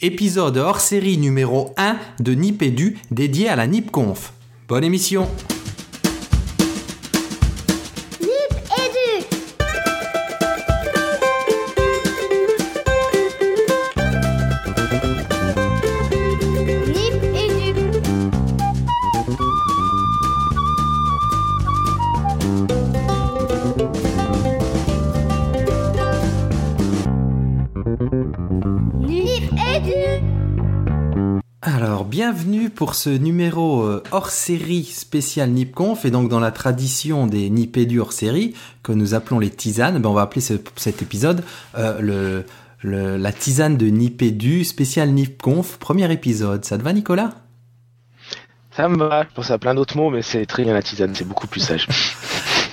épisode hors série numéro 1 de Nipédu dédié à la NipConf. Bonne émission pour ce numéro euh, hors série spécial NipConf et donc dans la tradition des Nipédu hors série que nous appelons les tisanes, ben on va appeler ce- cet épisode euh, la tisane de Nipédu spécial NipConf, premier épisode. Ça te va Nicolas? Ça me va, je pense à plein d'autres mots, mais c'est très bien la tisane, c'est beaucoup plus sage.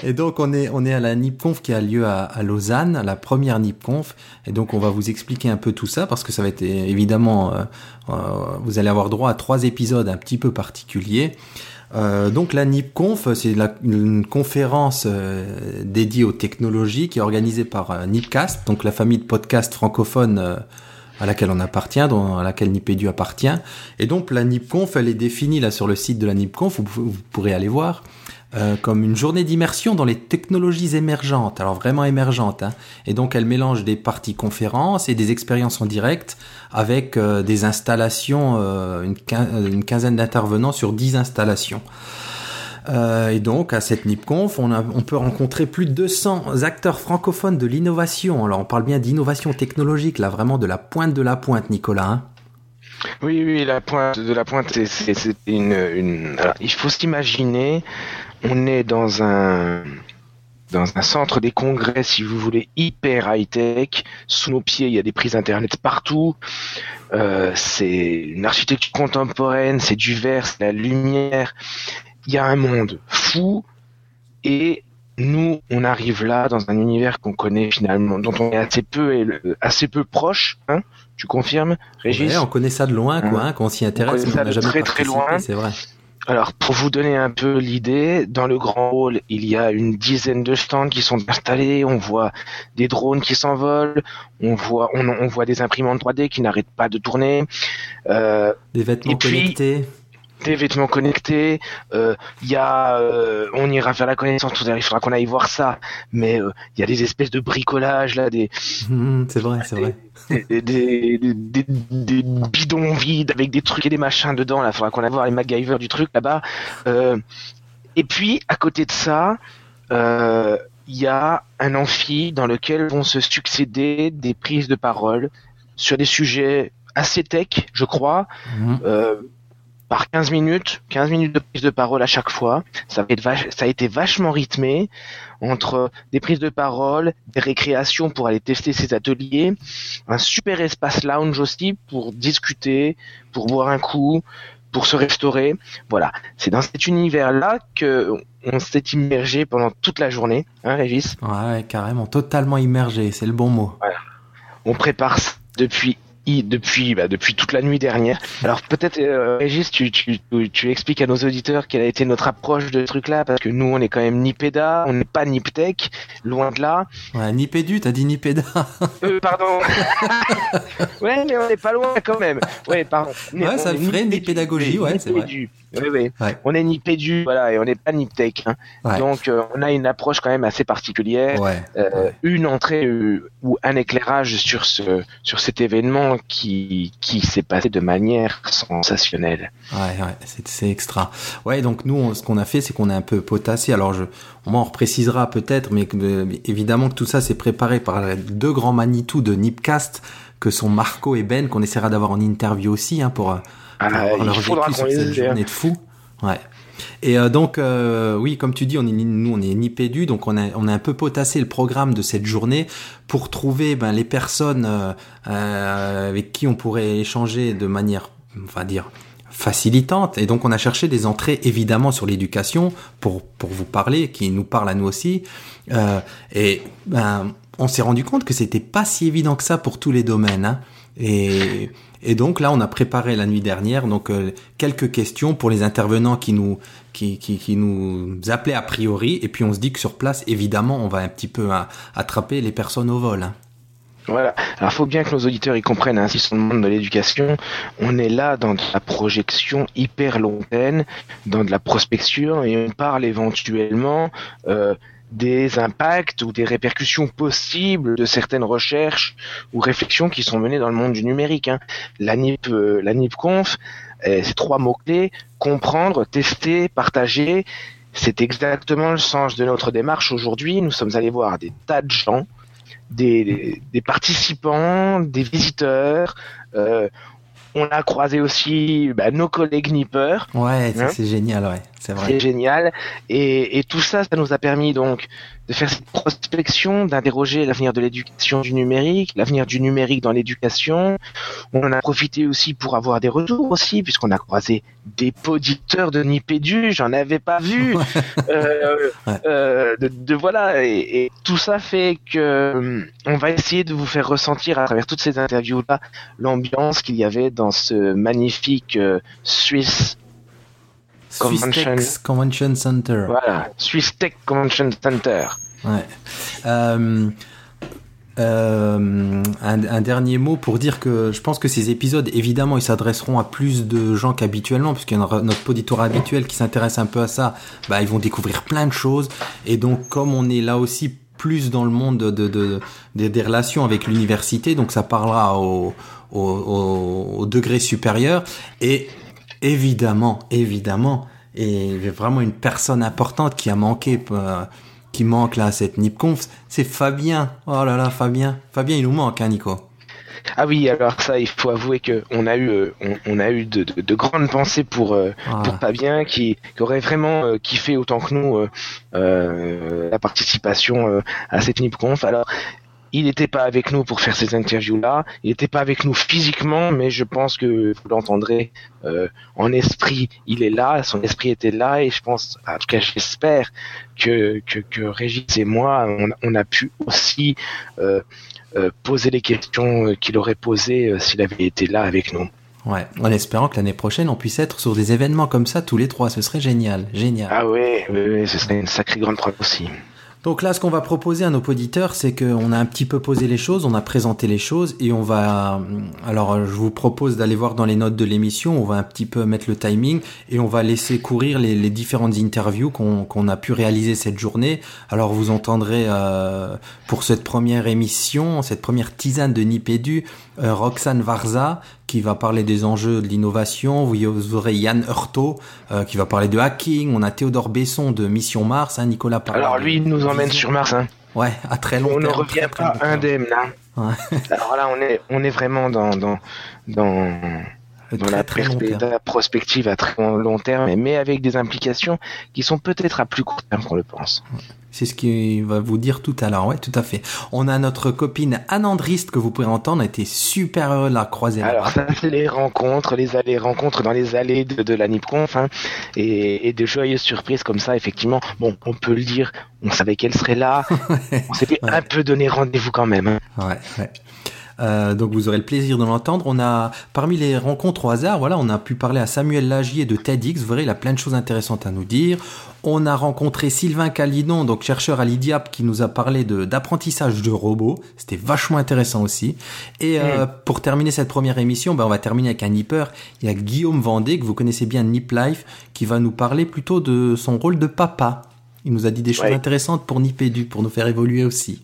Et donc on est on est à la NipConf qui a lieu à, à Lausanne, la première NipConf, et donc on va vous expliquer un peu tout ça parce que ça va être euh, évidemment euh, euh, vous allez avoir droit à trois épisodes un petit peu particuliers. Euh, donc la NipConf, c'est une conférence euh, dédiée aux technologies qui est organisée par euh, Nipcast, donc la famille de podcasts francophones à laquelle on appartient, dont, à laquelle Nipedu appartient. Et donc la NipConf, elle est définie là sur le site de la NipConf, vous, vous pourrez aller voir, euh, comme une journée d'immersion dans les technologies émergentes, alors vraiment émergentes. Hein. Et donc elle mélange des parties conférences et des expériences en direct avec euh, des installations, euh, une, euh, quinzaine d'intervenants sur 10 installations. Euh, et donc, à cette NipConf, on, a- on peut rencontrer plus de 200 acteurs francophones de l'innovation. Alors, on parle bien d'innovation technologique, là, vraiment de la pointe de la pointe, Nicolas. hein. Oui, oui, la pointe de la pointe, c'est une, une. Alors, il faut s'imaginer, on est dans un dans un centre des congrès, si vous voulez, hyper high tech. Sous nos pieds, il y a des prises internet partout. Euh, c'est une architecture contemporaine, c'est du verre, c'est la lumière. Il y a un monde fou et nous, on arrive là dans un univers qu'on connaît finalement, dont on est assez peu et le- assez peu proche. Hein tu confirmes, Régis Ouais, on connaît ça de loin, quoi, Hein. hein, qu'on s'y intéresse, connaît mais ça on n'a de jamais très, très loin. c'est vrai. Alors, pour vous donner un peu l'idée, dans le grand hall, il y a une dizaine de stands qui sont installés. On voit des drones qui s'envolent. On voit, on, on voit des imprimantes 3D qui n'arrêtent pas de tourner. Euh, Des vêtements Et puis- connectés. Des vêtements connectés. Euh, Il y a, euh, on ira faire la connaissance tout à l'heure. Il faudra qu'on aille voir ça. Mais euh, il y a des espèces de bricolage là, des, Hum, c'est vrai, c'est vrai. des, des, des, des- bidons vides avec des trucs et des machins dedans. Là, faudra qu'on aille voir les MacGyver du truc là-bas. Euh, et puis, à côté de ça, euh, il y a un amphi dans lequel vont se succéder des prises de parole sur des sujets assez tech, je crois, Hum. Par 15 minutes, 15 minutes de prise de parole à chaque fois. Ça, a été vachement rythmé entre des prises de parole, des récréations pour aller tester ces ateliers, un super espace lounge aussi pour discuter, pour boire un coup, pour se restaurer. Voilà, c'est dans cet univers-là que on s'est immergé pendant toute la journée, hein, Régis? Ouais, carrément, totalement immergé, c'est le bon mot. On prépare depuis depuis bah, depuis toute la nuit dernière. Alors peut-être euh, Régis, tu, tu, tu, tu expliques à nos auditeurs quelle a été notre approche de ce truc-là parce que nous on est quand même Nipéda, on n'est pas Niptech, loin de là. Ouais, Nipédu, t'as dit Nipéda. Euh, pardon. ouais, mais on n'est pas loin quand même. Ouais, pardon. Ouais, On ça le ferait, Nipédagogie, ouais, c'est vrai. Oui, oui. Ouais. On est Nipédu, voilà, et on n'est pas Niptech. Hein. Ouais. Donc euh, on a une approche quand même assez particulière. Ouais. Euh, une entrée euh, ou un éclairage sur ce sur cet événement qui qui s'est passé de manière sensationnelle. Ouais, ouais, c'est, extra. Ouais, donc nous, on- ce qu'on a fait, c'est qu'on a un peu potassé. Alors, je, on m'en reprécisera peut-être, mais euh, évidemment que tout ça, c'est préparé par les deux grands Manitou de Nipcast, que sont Marco et Ben, qu'on essaiera d'avoir en interview aussi, hein, pour, euh, pour Ah, avoir leur vécu cette hein. journée de fou. Ouais. Et euh, donc, euh, oui, comme tu dis, on est, nous, on est Nipédu, donc on a, on a un peu potassé le programme de cette journée pour trouver ben, les personnes euh, euh, avec qui on pourrait échanger de manière, on va dire, facilitante. Et donc, on a cherché des entrées, évidemment, sur l'éducation pour, pour vous parler, qui nous parle à nous aussi. Euh, et ben, on s'est rendu compte que c'était pas si évident que ça pour tous les domaines. Hein. Et, et donc là, on a préparé la nuit dernière donc euh, quelques questions pour les intervenants qui nous qui, qui, qui nous appelaient a priori. Et puis on se dit que sur place, évidemment, on va un petit peu à- attraper les personnes au vol. hein. Voilà. Alors, faut bien que nos auditeurs y comprennent, ainsi sur le monde de l'éducation, on est là dans de la projection hyper lointaine, dans de la prospection, et on parle éventuellement euh, des impacts ou des répercussions possibles de certaines recherches ou réflexions qui sont menées dans le monde du numérique. Hein. La NIP, euh, la NIPConf, euh, c'est trois mots-clés, comprendre, tester, partager. C'est exactement le sens de notre démarche aujourd'hui. Nous sommes allés voir des tas de gens, des, des participants, des visiteurs. Euh, on a croisé aussi bah, nos collègues nippers. Ouais, Hein c'est génial, ouais, c'est vrai. C'est génial. Et, et tout ça, ça nous a permis donc de faire cette prospection, d'interroger l'avenir de l'éducation du numérique, l'avenir du numérique dans l'éducation. On en a profité aussi pour avoir des retours aussi, puisqu'on a croisé des poditeurs de Nipédu, j'en avais pas vu. euh, Ouais. euh, de, de voilà, et, et tout ça fait que hum, on va essayer de vous faire ressentir à travers toutes ces interviews-là l'ambiance qu'il y avait dans ce magnifique euh, Swiss Convention. Swiss Tech Convention Center. Voilà, Swiss Tech Convention Center. Ouais. Euh, euh, un, un dernier mot pour dire que je pense que ces épisodes, évidemment, ils s'adresseront à plus de gens qu'habituellement, puisqu'il y a notre auditoire habituel qui s'intéresse un peu à ça, bah, ils vont découvrir plein de choses. Et donc, comme on est là aussi plus dans le monde de, de, de- des- des relations avec l'université, donc ça parlera au, au, au- au degré supérieur. Et évidemment, évidemment, et vraiment une personne importante qui a manqué, euh, qui manque là à cette NipConf, c'est Fabien. Oh là là, Fabien. Fabien, il nous manque, hein, Nico. Ah oui, alors ça, il faut avouer que on a eu, euh, on, on a eu de, de- de grandes pensées pour euh, Ah. pour Fabien, qui, qui aurait vraiment euh, kiffé autant que nous euh, la participation à cette NipConf. Alors, il n'était pas avec nous pour faire ces interviews-là, il n'était pas avec nous physiquement, mais je pense que vous l'entendrez euh, en esprit. Il est là, son esprit était là, et je pense, en tout cas, j'espère que, que que Régis et moi, on, on a pu aussi euh, euh, poser les questions qu'il aurait posées euh, s'il avait été là avec nous. Ouais, en espérant que l'année prochaine, on puisse être sur des événements comme ça tous les trois. Ce serait génial, génial. Ah ouais, oui, oui, ce serait une sacrée grande preuve aussi. Donc là, ce qu'on va proposer à nos auditeurs, c'est qu'on a un petit peu posé les choses, on a présenté les choses et on va. Alors, je vous propose d'aller voir dans les notes de l'émission. On va un petit peu mettre le timing et on va laisser courir les, les différentes interviews qu'on qu'on a pu réaliser cette journée. Alors, vous entendrez euh, pour cette première émission, cette première tisane de Nipédu, euh, Roxane Varza qui va parler des enjeux de l'innovation. Vous aurez Yann Hurto euh, qui va parler de hacking. On a Théodore Besson de Mission Mars, hein, Nicolas parlera Alors lui, nous emmène sur Mars. Hein. Ouais, à très long On ne revient très, pas indemne. Ouais. Alors là, on est, on est vraiment dans, dans, dans, dans très, la, terme. la prospective à très long terme, mais avec des implications qui sont peut-être à plus court terme qu'on le pense. C'est ce qu'il va vous dire tout à l'heure. Ouais, tout à fait. On a notre copine Anne Andriste que vous pouvez entendre. Elle était super heureux de la croiser. Alors ça, c'est les rencontres, les allées rencontres dans les allées de, de la NIPConf, hein, et, et de joyeuses surprises comme ça, effectivement. Bon, on peut le dire, on savait qu'elle serait là, on s'était Ouais. un peu donné rendez-vous quand même. hein. Ouais, ouais. Euh, donc vous aurez le plaisir de l'entendre. On a parmi les rencontres au hasard, voilà, on a pu parler à Samuel Lagier de TEDx. Vous verrez, il a plein de choses intéressantes à nous dire. On a rencontré Sylvain Calidon, donc chercheur à l'IDIAP, qui nous a parlé d'apprentissage de robots. C'était vachement intéressant aussi. Et euh, pour terminer cette première émission, ben, on va terminer avec un nipper. Il y a Guillaume Vendée, que vous connaissez bien, Nip Life, qui va nous parler plutôt de son rôle de papa. Il nous a dit des choses Ouais. intéressantes pour Nipédu, pour nous faire évoluer aussi.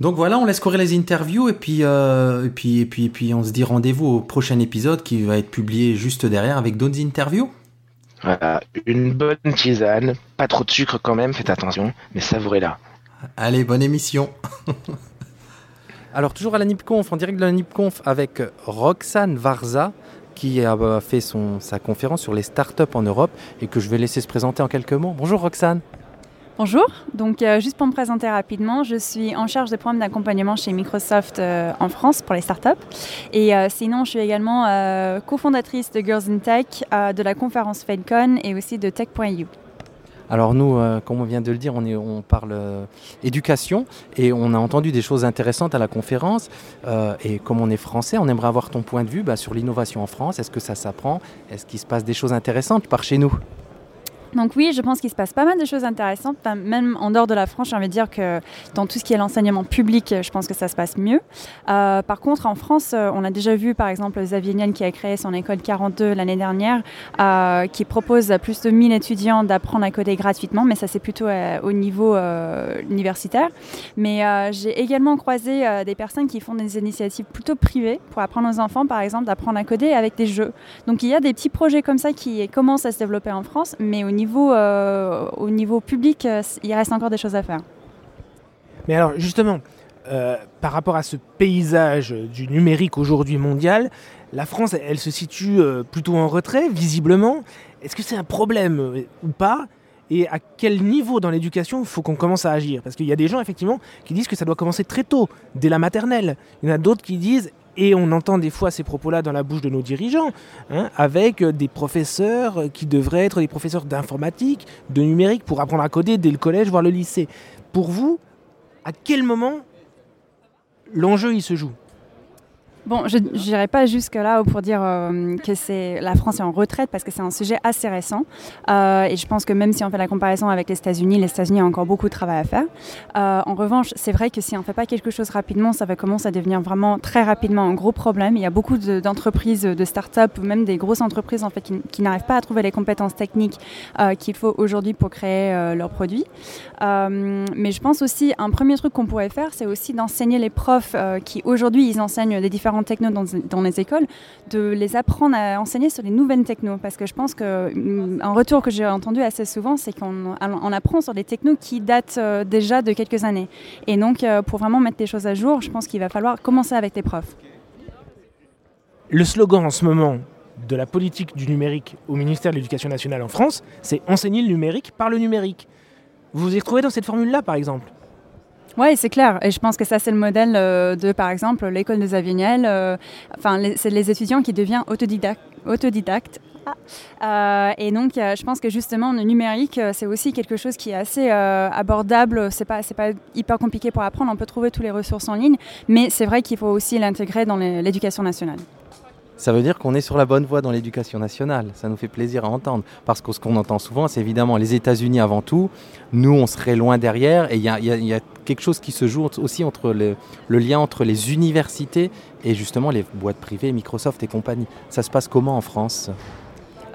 Donc voilà, on laisse courir les interviews et puis, euh, et puis, et puis, et puis on se dit rendez-vous au prochain épisode qui va être publié juste derrière avec d'autres interviews. Voilà, une bonne tisane, pas trop de sucre quand même, faites attention, mais savourez-la. Allez, bonne émission. Alors toujours à la NIPConf, en direct de la NIPConf avec Roxane Varza qui a euh, fait son, sa conférence sur les startups en Europe et que je vais laisser se présenter en quelques mots. Bonjour Roxane. Bonjour, donc euh, juste pour me présenter rapidement, je suis en charge des programmes d'accompagnement chez Microsoft euh, en France pour les startups. Et euh, sinon, je suis également cofondatrice de Girls in Tech, de la conférence FedCon et aussi de Tech.eu. Alors nous, comme on vient de le dire, on, parle éducation et on a entendu des choses intéressantes à la conférence. Et comme on est français, on aimerait avoir ton point de vue bah, sur l'innovation en France. Est-ce que ça s'apprend? Est-ce qu'il se passe des choses intéressantes par chez nous? Donc oui, je pense qu'il se passe pas mal de choses intéressantes, même en dehors de la France, j'ai envie de dire que dans tout ce qui est l'enseignement public, je pense que ça se passe mieux. Euh, par contre, en France, euh, on a déjà vu par exemple Xavier Niel qui a créé son école 42 l'année dernière, euh, qui propose à plus de 1000 étudiants d'apprendre à coder gratuitement, mais ça c'est plutôt au niveau universitaire. Mais j'ai également croisé des personnes qui font des initiatives plutôt privées pour apprendre aux enfants, par exemple, d'apprendre à coder avec des jeux. Donc il y a des petits projets comme ça qui commencent à se développer en France, mais au niveau, euh, au niveau public, euh, il reste encore des choses à faire. Mais alors justement, euh, par rapport à ce paysage du numérique aujourd'hui mondial, la France, elle, se situe plutôt en retrait, visiblement. Est-ce que c'est un problème ou pas? Et à quel niveau dans l'éducation faut qu'on commence à agir? Parce qu'il y a des gens, effectivement, qui disent que ça doit commencer très tôt, dès la maternelle. Il y en a d'autres qui disent, et on entend des fois ces propos-là dans la bouche de nos dirigeants, hein, avec euh, des professeurs euh, qui devraient être des professeurs d'informatique, de numérique, pour apprendre à coder dès le collège, voire le lycée. Pour vous, à quel moment l'enjeu il se joue? Bon, je n'irai pas jusque-là pour dire euh, que c'est la France est en retraite parce que c'est un sujet assez récent. Euh, et je pense que même si on fait la comparaison avec les États-Unis, les États-Unis ont encore beaucoup de travail à faire. Euh, en revanche, c'est vrai que si on ne fait pas quelque chose rapidement, ça va commencer à devenir vraiment très rapidement un gros problème. Il y a beaucoup de- d'entreprises, de, start-up ou même des grosses entreprises en fait, qui, qui n'arrivent pas à trouver les compétences techniques qu'il faut aujourd'hui pour créer leurs produits. Mais je pense aussi, un premier truc qu'on pourrait faire, c'est aussi d'enseigner les profs qui aujourd'hui, ils enseignent des différents technos dans, dans les écoles, de les apprendre à enseigner sur les nouvelles technos. Parce que je pense qu'un retour que j'ai entendu assez souvent, c'est qu'on on apprend sur des technos qui datent euh, déjà de quelques années. Et donc, euh, pour vraiment mettre les choses à jour, je pense qu'il va falloir commencer avec les profs. Le slogan en ce moment de la politique du numérique au ministère de l'Éducation nationale en France, c'est enseigner le numérique par le numérique. Vous vous y retrouvez dans cette formule-là, par exemple? Oui, c'est clair. Et je pense que ça, c'est le modèle euh, de, par exemple, l'école de Zavignel. euh, Enfin, c'est les étudiants qui deviennent autodidactes. autodidactes. Ah. Euh, et donc, je pense que justement, le numérique, c'est aussi quelque chose qui est assez abordable. C'est pas, c'est pas hyper compliqué pour apprendre. On peut trouver toutes les ressources en ligne, mais c'est vrai qu'il faut aussi l'intégrer dans l'éducation nationale. Ça veut dire qu'on est sur la bonne voie dans l'éducation nationale. Ça nous fait plaisir à entendre. Parce que ce qu'on entend souvent, c'est évidemment les États-Unis avant tout. Nous, on serait loin derrière. Et il y a quelque chose qui se joue aussi entre le, lien entre les universités et justement les boîtes privées, Microsoft et compagnie. Ça se passe comment en France?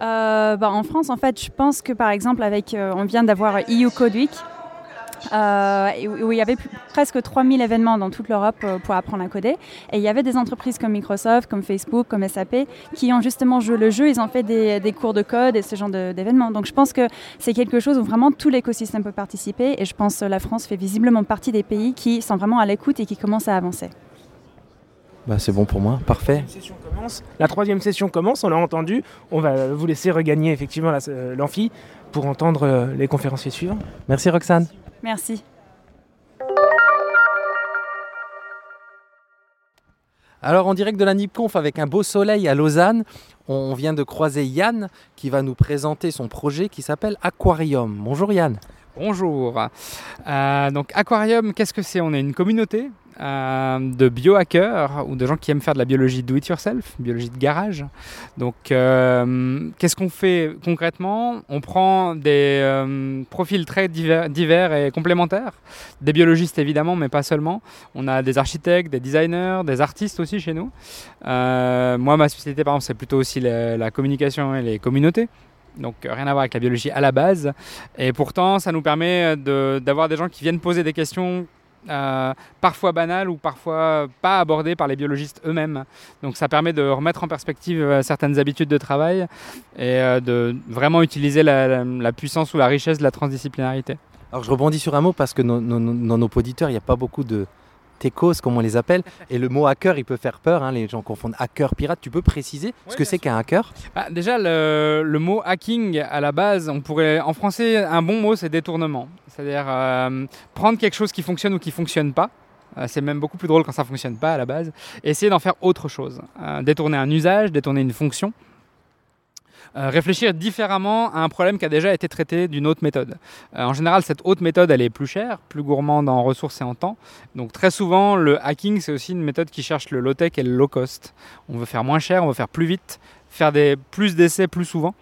Euh, bah, en France, en fait, je pense que par exemple, avec, euh, on vient d'avoir EU Code Week, euh, où il y avait plus- presque 3000 événements dans toute l'Europe euh, pour apprendre à coder. Et il y avait des entreprises comme Microsoft, comme Facebook, comme SAP, qui ont justement joué le jeu. Ils ont fait des, des cours de code et ce genre d'événements. Donc je pense que c'est quelque chose où vraiment tout l'écosystème peut participer. Et je pense que la France fait visiblement partie des pays qui sont vraiment à l'écoute et qui commencent à avancer. bah, C'est bon pour moi, parfait. La troisième session commence, on l'a entendu. On va vous laisser regagner effectivement la- euh, l'amphi pour entendre euh, les conférenciers suivants. Merci Roxane. Merci. Alors en direct de la NIPConf avec un beau soleil à Lausanne, on vient de croiser Yann qui va nous présenter son projet qui s'appelle Aquarium. Bonjour Yann. Bonjour. Euh, donc Aquarium, qu'est-ce que c'est? On est une communauté euh, de biohackers ou de gens qui aiment faire de la biologie do it yourself, biologie de garage. Donc euh, qu'est-ce qu'on fait concrètement? On prend des euh, profils très divers, et complémentaires, des biologistes évidemment, mais pas seulement. On a des architectes, des designers, des artistes aussi chez nous. Moi, ma spécialité par exemple, c'est plutôt aussi la, communication et les communautés. Donc rien à voir avec la biologie à la base. Et pourtant, ça nous permet d'avoir des gens qui viennent poser des questions euh, parfois banales ou parfois pas abordées par les biologistes eux-mêmes. Donc ça permet de remettre en perspective euh, certaines habitudes de travail et euh, de vraiment utiliser la, puissance ou la richesse de la transdisciplinarité. Alors je rebondis sur un mot parce que dans nos auditeurs, il n'y a pas beaucoup de techos, comme on les appelle. Et le mot hacker, il peut faire peur. hein, les gens confondent hacker, pirate. Tu peux préciser ce que c'est qu'un hacker? Ah, déjà, le, le mot hacking, à la base, on pourrait, en français, un bon mot, c'est détournement. C'est-à-dire euh, prendre quelque chose qui fonctionne ou qui fonctionne pas. Euh, c'est même beaucoup plus drôle quand ça fonctionne pas à la base. Et essayer d'en faire autre chose. Euh, détourner un usage, détourner une fonction. Euh, réfléchir différemment à un problème qui a déjà été traité d'une autre méthode. Euh, en général, cette autre méthode, elle est plus chère, plus gourmande en ressources et en temps. Donc très souvent, le hacking, c'est aussi une méthode qui cherche le low-tech et le low-cost. On veut faire moins cher, on veut faire plus vite, faire des, plus d'essais plus souvent.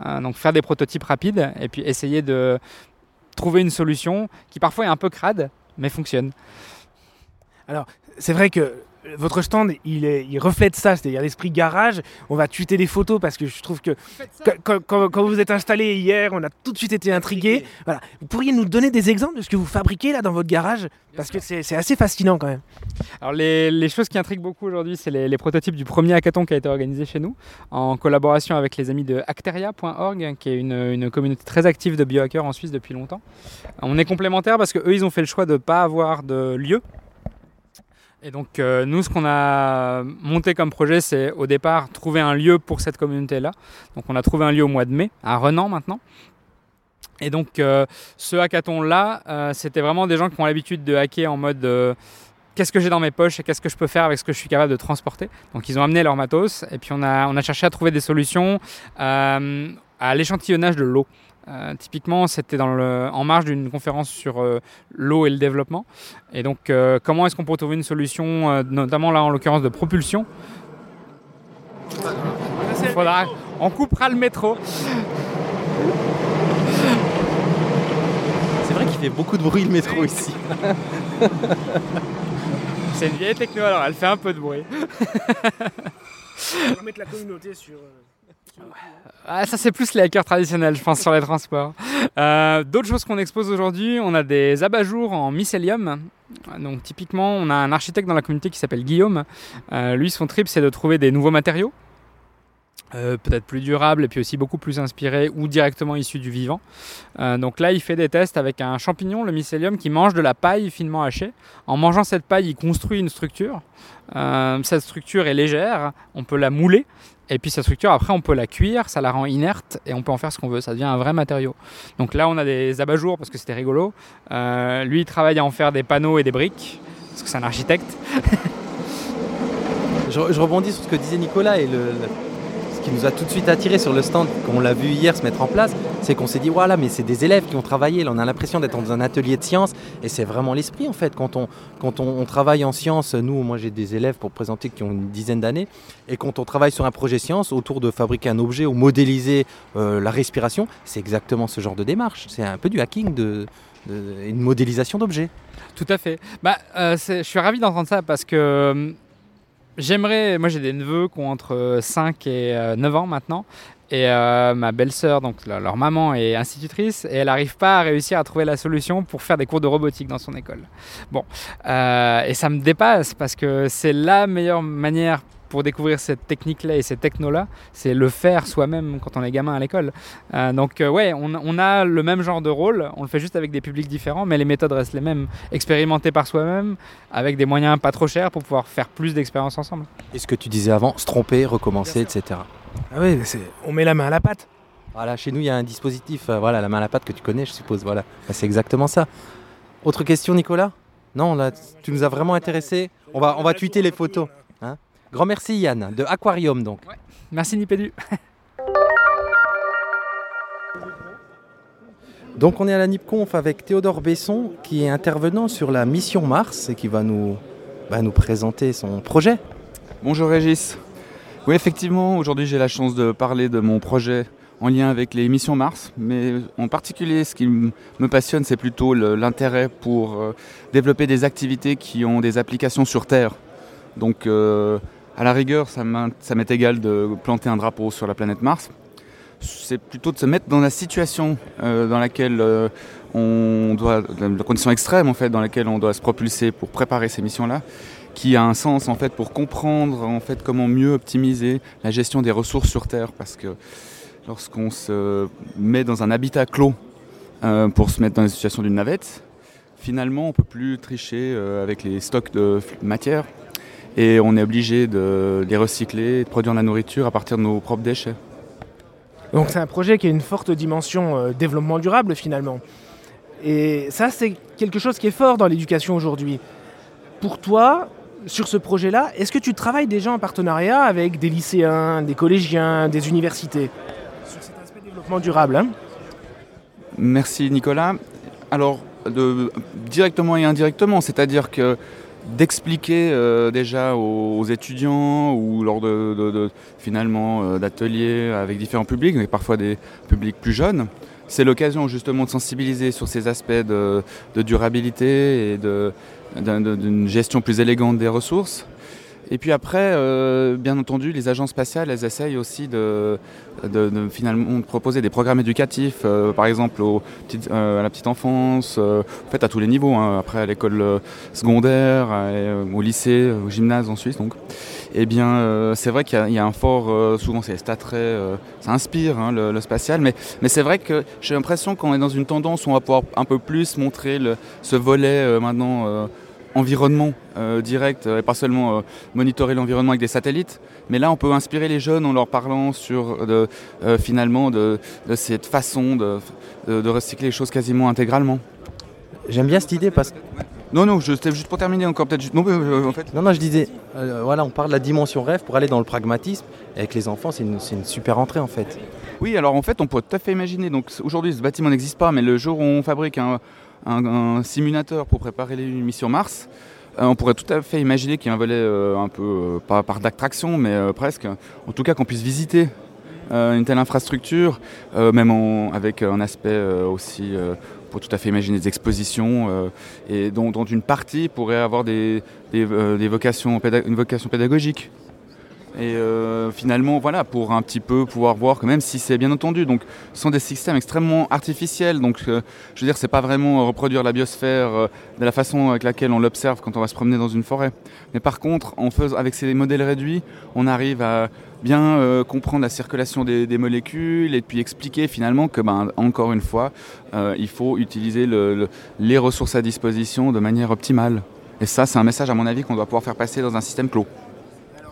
hein, donc faire des prototypes rapides et puis essayer de trouver une solution qui parfois est un peu crade, mais fonctionne. Alors, c'est vrai que votre stand, il, est- il reflète ça, c'est-à-dire l'esprit garage. On va tweeter des photos parce que je trouve que quand, quand- quand- vous vous êtes installé hier, on a tout de suite été intrigués. Voilà. Vous pourriez nous donner des exemples de ce que vous fabriquez là dans votre garage? Parce que c'est c'est assez fascinant quand même. Alors les, les choses qui intriguent beaucoup aujourd'hui, c'est les, les prototypes du premier hackathon qui a été organisé chez nous, en collaboration avec les amis de Acteria.org, qui est une, une communauté très active de biohackers en Suisse depuis longtemps. On est complémentaires parce que eux, ils ont fait le choix de ne pas avoir de lieu. Et donc euh, nous, ce qu'on a monté comme projet, c'est au départ trouver un lieu pour cette communauté-là. Donc on a trouvé un lieu au mois de mai, à Renan maintenant. Et donc euh, ce hackathon-là, euh, c'était vraiment des gens qui ont l'habitude de hacker en mode qu'est-ce que j'ai dans mes poches et qu'est-ce que je peux faire avec ce que je suis capable de transporter. Donc ils ont amené leur matos et puis on a, on a cherché à trouver des solutions à l'échantillonnage de l'eau. Euh, typiquement, c'était en marge d'une conférence sur euh, l'eau et le développement. Et donc, euh, comment est-ce qu'on peut trouver une solution, euh, notamment là en l'occurrence de propulsion? Faudra, On coupera le métro. C'est vrai qu'il fait beaucoup de bruit le métro ici. C'est une vieille techno, alors elle fait un peu de bruit. On va mettre la communauté sur. Ah, ça c'est plus les hackers traditionnels, je pense, sur les transports. Euh, D'autres choses qu'on expose aujourd'hui, on a des abat-jours en mycélium. Donc typiquement, on a un architecte dans la communauté qui s'appelle Guillaume. Euh, lui, son trip, c'est de trouver des nouveaux matériaux. euh, peut-être plus durables et puis aussi beaucoup plus inspirés ou directement issus du vivant. Donc là, il fait des tests avec un champignon, le mycélium, qui mange de la paille finement hachée. En mangeant cette paille, il construit une structure. Cette structure est légère, on peut la mouler et puis cette structure, après, on peut la cuire, ça la rend inerte et on peut en faire ce qu'on veut. Ça devient un vrai matériau. Donc là, on a des abat-jours parce que c'était rigolo. Euh, lui, il travaille à en faire des panneaux et des briques parce que c'est un architecte. Je, rebondis sur ce que disait Nicolas et le, qui nous a tout de suite attiré sur le stand, qu'on l'a vu hier se mettre en place, c'est qu'on s'est dit voilà, mais c'est des élèves qui ont travaillé. On a l'impression d'être dans un atelier de sciences et c'est vraiment l'esprit en fait. Quand on, quand on, travaille en sciences, nous, moi j'ai des élèves pour présenter qui ont une dizaine d'années, et quand on travaille sur un projet science autour de fabriquer un objet ou modéliser euh, la respiration, c'est exactement ce genre de démarche. C'est un peu du hacking, de, une modélisation d'objets. Tout à fait. Bah, euh, je suis ravi d'entendre ça parce que euh, j'aimerais. Moi, j'ai des neveux qui ont entre 5 et euh, 9 ans maintenant. Et euh, ma belle-sœur, donc leur maman, est institutrice et elle n'arrive pas à réussir à trouver la solution pour faire des cours de robotique dans son école. Bon, euh, et ça me dépasse parce que c'est la meilleure manière pour découvrir cette technique-là et cette techno-là, c'est le faire soi-même quand on est gamin à l'école. Euh, donc euh, ouais, on, on a le même genre de rôle, on le fait juste avec des publics différents, mais les méthodes restent les mêmes. Expérimenter par soi-même, avec des moyens pas trop chers pour pouvoir faire plus d'expériences ensemble. Et ce que tu disais avant, se tromper, recommencer, etc. Ah oui, on met la main à la pâte. Voilà, chez nous, il y a un dispositif, euh, voilà, la main à la pâte que tu connais, je suppose. Voilà, Bah, c'est exactement ça. Autre question, Nicolas? Non, là, tu nous as vraiment intéressé. On va, on va tweeter les photos. Grand merci, Yann, de Aquarium, donc. Merci Nipédu. Donc, on est à la NIPConf avec Théodore Besson, qui est intervenant sur la mission Mars et qui va nous, bah, nous présenter son projet. Bonjour Régis. Oui, effectivement, aujourd'hui j'ai la chance de parler de mon projet en lien avec les missions Mars, mais en particulier ce qui me passionne, c'est plutôt l'intérêt pour euh, développer des activités qui ont des applications sur Terre. Donc, euh, à la rigueur, ça m'est égal de planter un drapeau sur la planète Mars. C'est plutôt de se mettre dans la situation euh, dans laquelle euh, on doit, la condition extrême en fait, dans laquelle on doit se propulser pour préparer ces missions-là qui a un sens en fait pour comprendre comment mieux optimiser la gestion des ressources sur Terre parce que lorsqu'on se met dans un habitat clos euh, pour se mettre dans la situation d'une navette, finalement on peut plus tricher avec les stocks de matière et on est obligé de les recycler de produire de la nourriture à partir de nos propres déchets. Donc c'est un projet qui a une forte dimension euh, développement durable finalement. Et ça c'est quelque chose qui est fort dans l'éducation aujourd'hui. Pour toi, sur ce projet-là, est-ce que tu travailles déjà en partenariat avec des lycéens, des collégiens, des universités Sur cet aspect développement durable. hein? Merci Nicolas. Alors, de- directement et indirectement, c'est-à-dire que d'expliquer euh, déjà aux, étudiants ou lors de, finalement euh, d'ateliers avec différents publics, mais parfois des publics plus jeunes. C'est l'occasion justement de sensibiliser sur ces aspects de, de durabilité et d'une gestion plus élégante des ressources. Et puis après, euh, bien entendu, les agences spatiales, elles essayent aussi de, finalement de proposer des programmes éducatifs, euh, par exemple euh, à la petite enfance, en fait à tous les niveaux, hein, après à l'école secondaire, au lycée, au gymnase en Suisse. Donc, eh bien, c'est vrai qu'il y a- un fort, souvent c'est cet attrait, ça inspire hein, le, spatial, mais, c'est vrai que j'ai l'impression qu'on est dans une tendance où on va pouvoir un peu plus montrer ce volet maintenant. Environnement euh, direct euh, et pas seulement euh, monitorer l'environnement avec des satellites mais là on peut inspirer les jeunes en leur parlant sur de, euh, finalement de, de cette façon de, de- recycler les choses quasiment intégralement J'aime bien cette idée parce que. non non c'était juste pour terminer encore peut-être juste- non mais, en fait Non, non, je disais, voilà, on parle de la dimension rêve pour aller dans le pragmatisme. Et avec les enfants, c'est une, une super entrée en fait. Oui, alors en fait, on pourrait tout à fait imaginer. Donc aujourd'hui, ce bâtiment n'existe pas, mais le jour où on fabrique un, un- simulateur pour préparer les missions Mars, euh, on pourrait tout à fait imaginer qu'il y a un volet euh, un peu, euh, pas par d'attraction, mais presque, en tout cas qu'on puisse visiter une telle infrastructure, même avec un aspect aussi, pour tout à fait imaginer des expositions, et dont, une partie pourrait avoir des, des, vocations, une vocation pédagogique. Et euh, finalement, voilà, pour un petit peu pouvoir voir que même si c'est bien entendu, donc ce sont des systèmes extrêmement artificiels, donc euh, je veux dire, c'est pas vraiment reproduire la biosphère euh, de la façon avec laquelle on l'observe quand on va se promener dans une forêt. Mais par contre, en faisant, avec ces modèles réduits, on arrive à bien comprendre la circulation des, molécules et puis expliquer finalement que, ben, encore une fois, il faut utiliser le- le- les ressources à disposition de manière optimale. Et ça, c'est un message, à mon avis, qu'on doit pouvoir faire passer dans un système clos.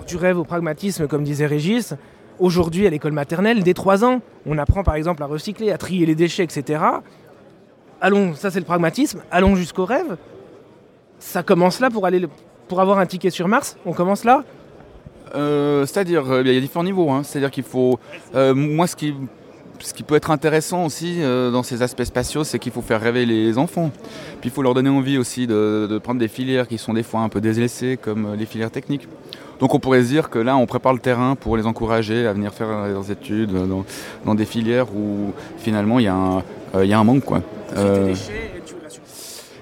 Tu rêves au pragmatisme, comme disait Régis. Aujourd'hui, à l'école maternelle, dès 3 ans, on apprend par exemple à recycler, à trier les déchets, etc. Allons, ça c'est le pragmatisme, allons jusqu'au rêve. Ça commence là pour, aller, le- pour avoir un ticket sur Mars On commence là? Euh, C'est-à-dire, euh, il y a différents niveaux. hein. C'est-à-dire qu'il faut. euh, moi, ce qui, ce qui peut être intéressant aussi dans ces aspects spatiaux, c'est qu'il faut faire rêver les enfants. Puis il faut leur donner envie aussi de, de prendre des filières qui sont des fois un peu délaissées, comme les filières techniques. Donc on pourrait se dire que là, on prépare le terrain pour les encourager à venir faire leurs études dans, dans des filières où finalement il y, a un- euh, il y a un manque. Quoi. Euh,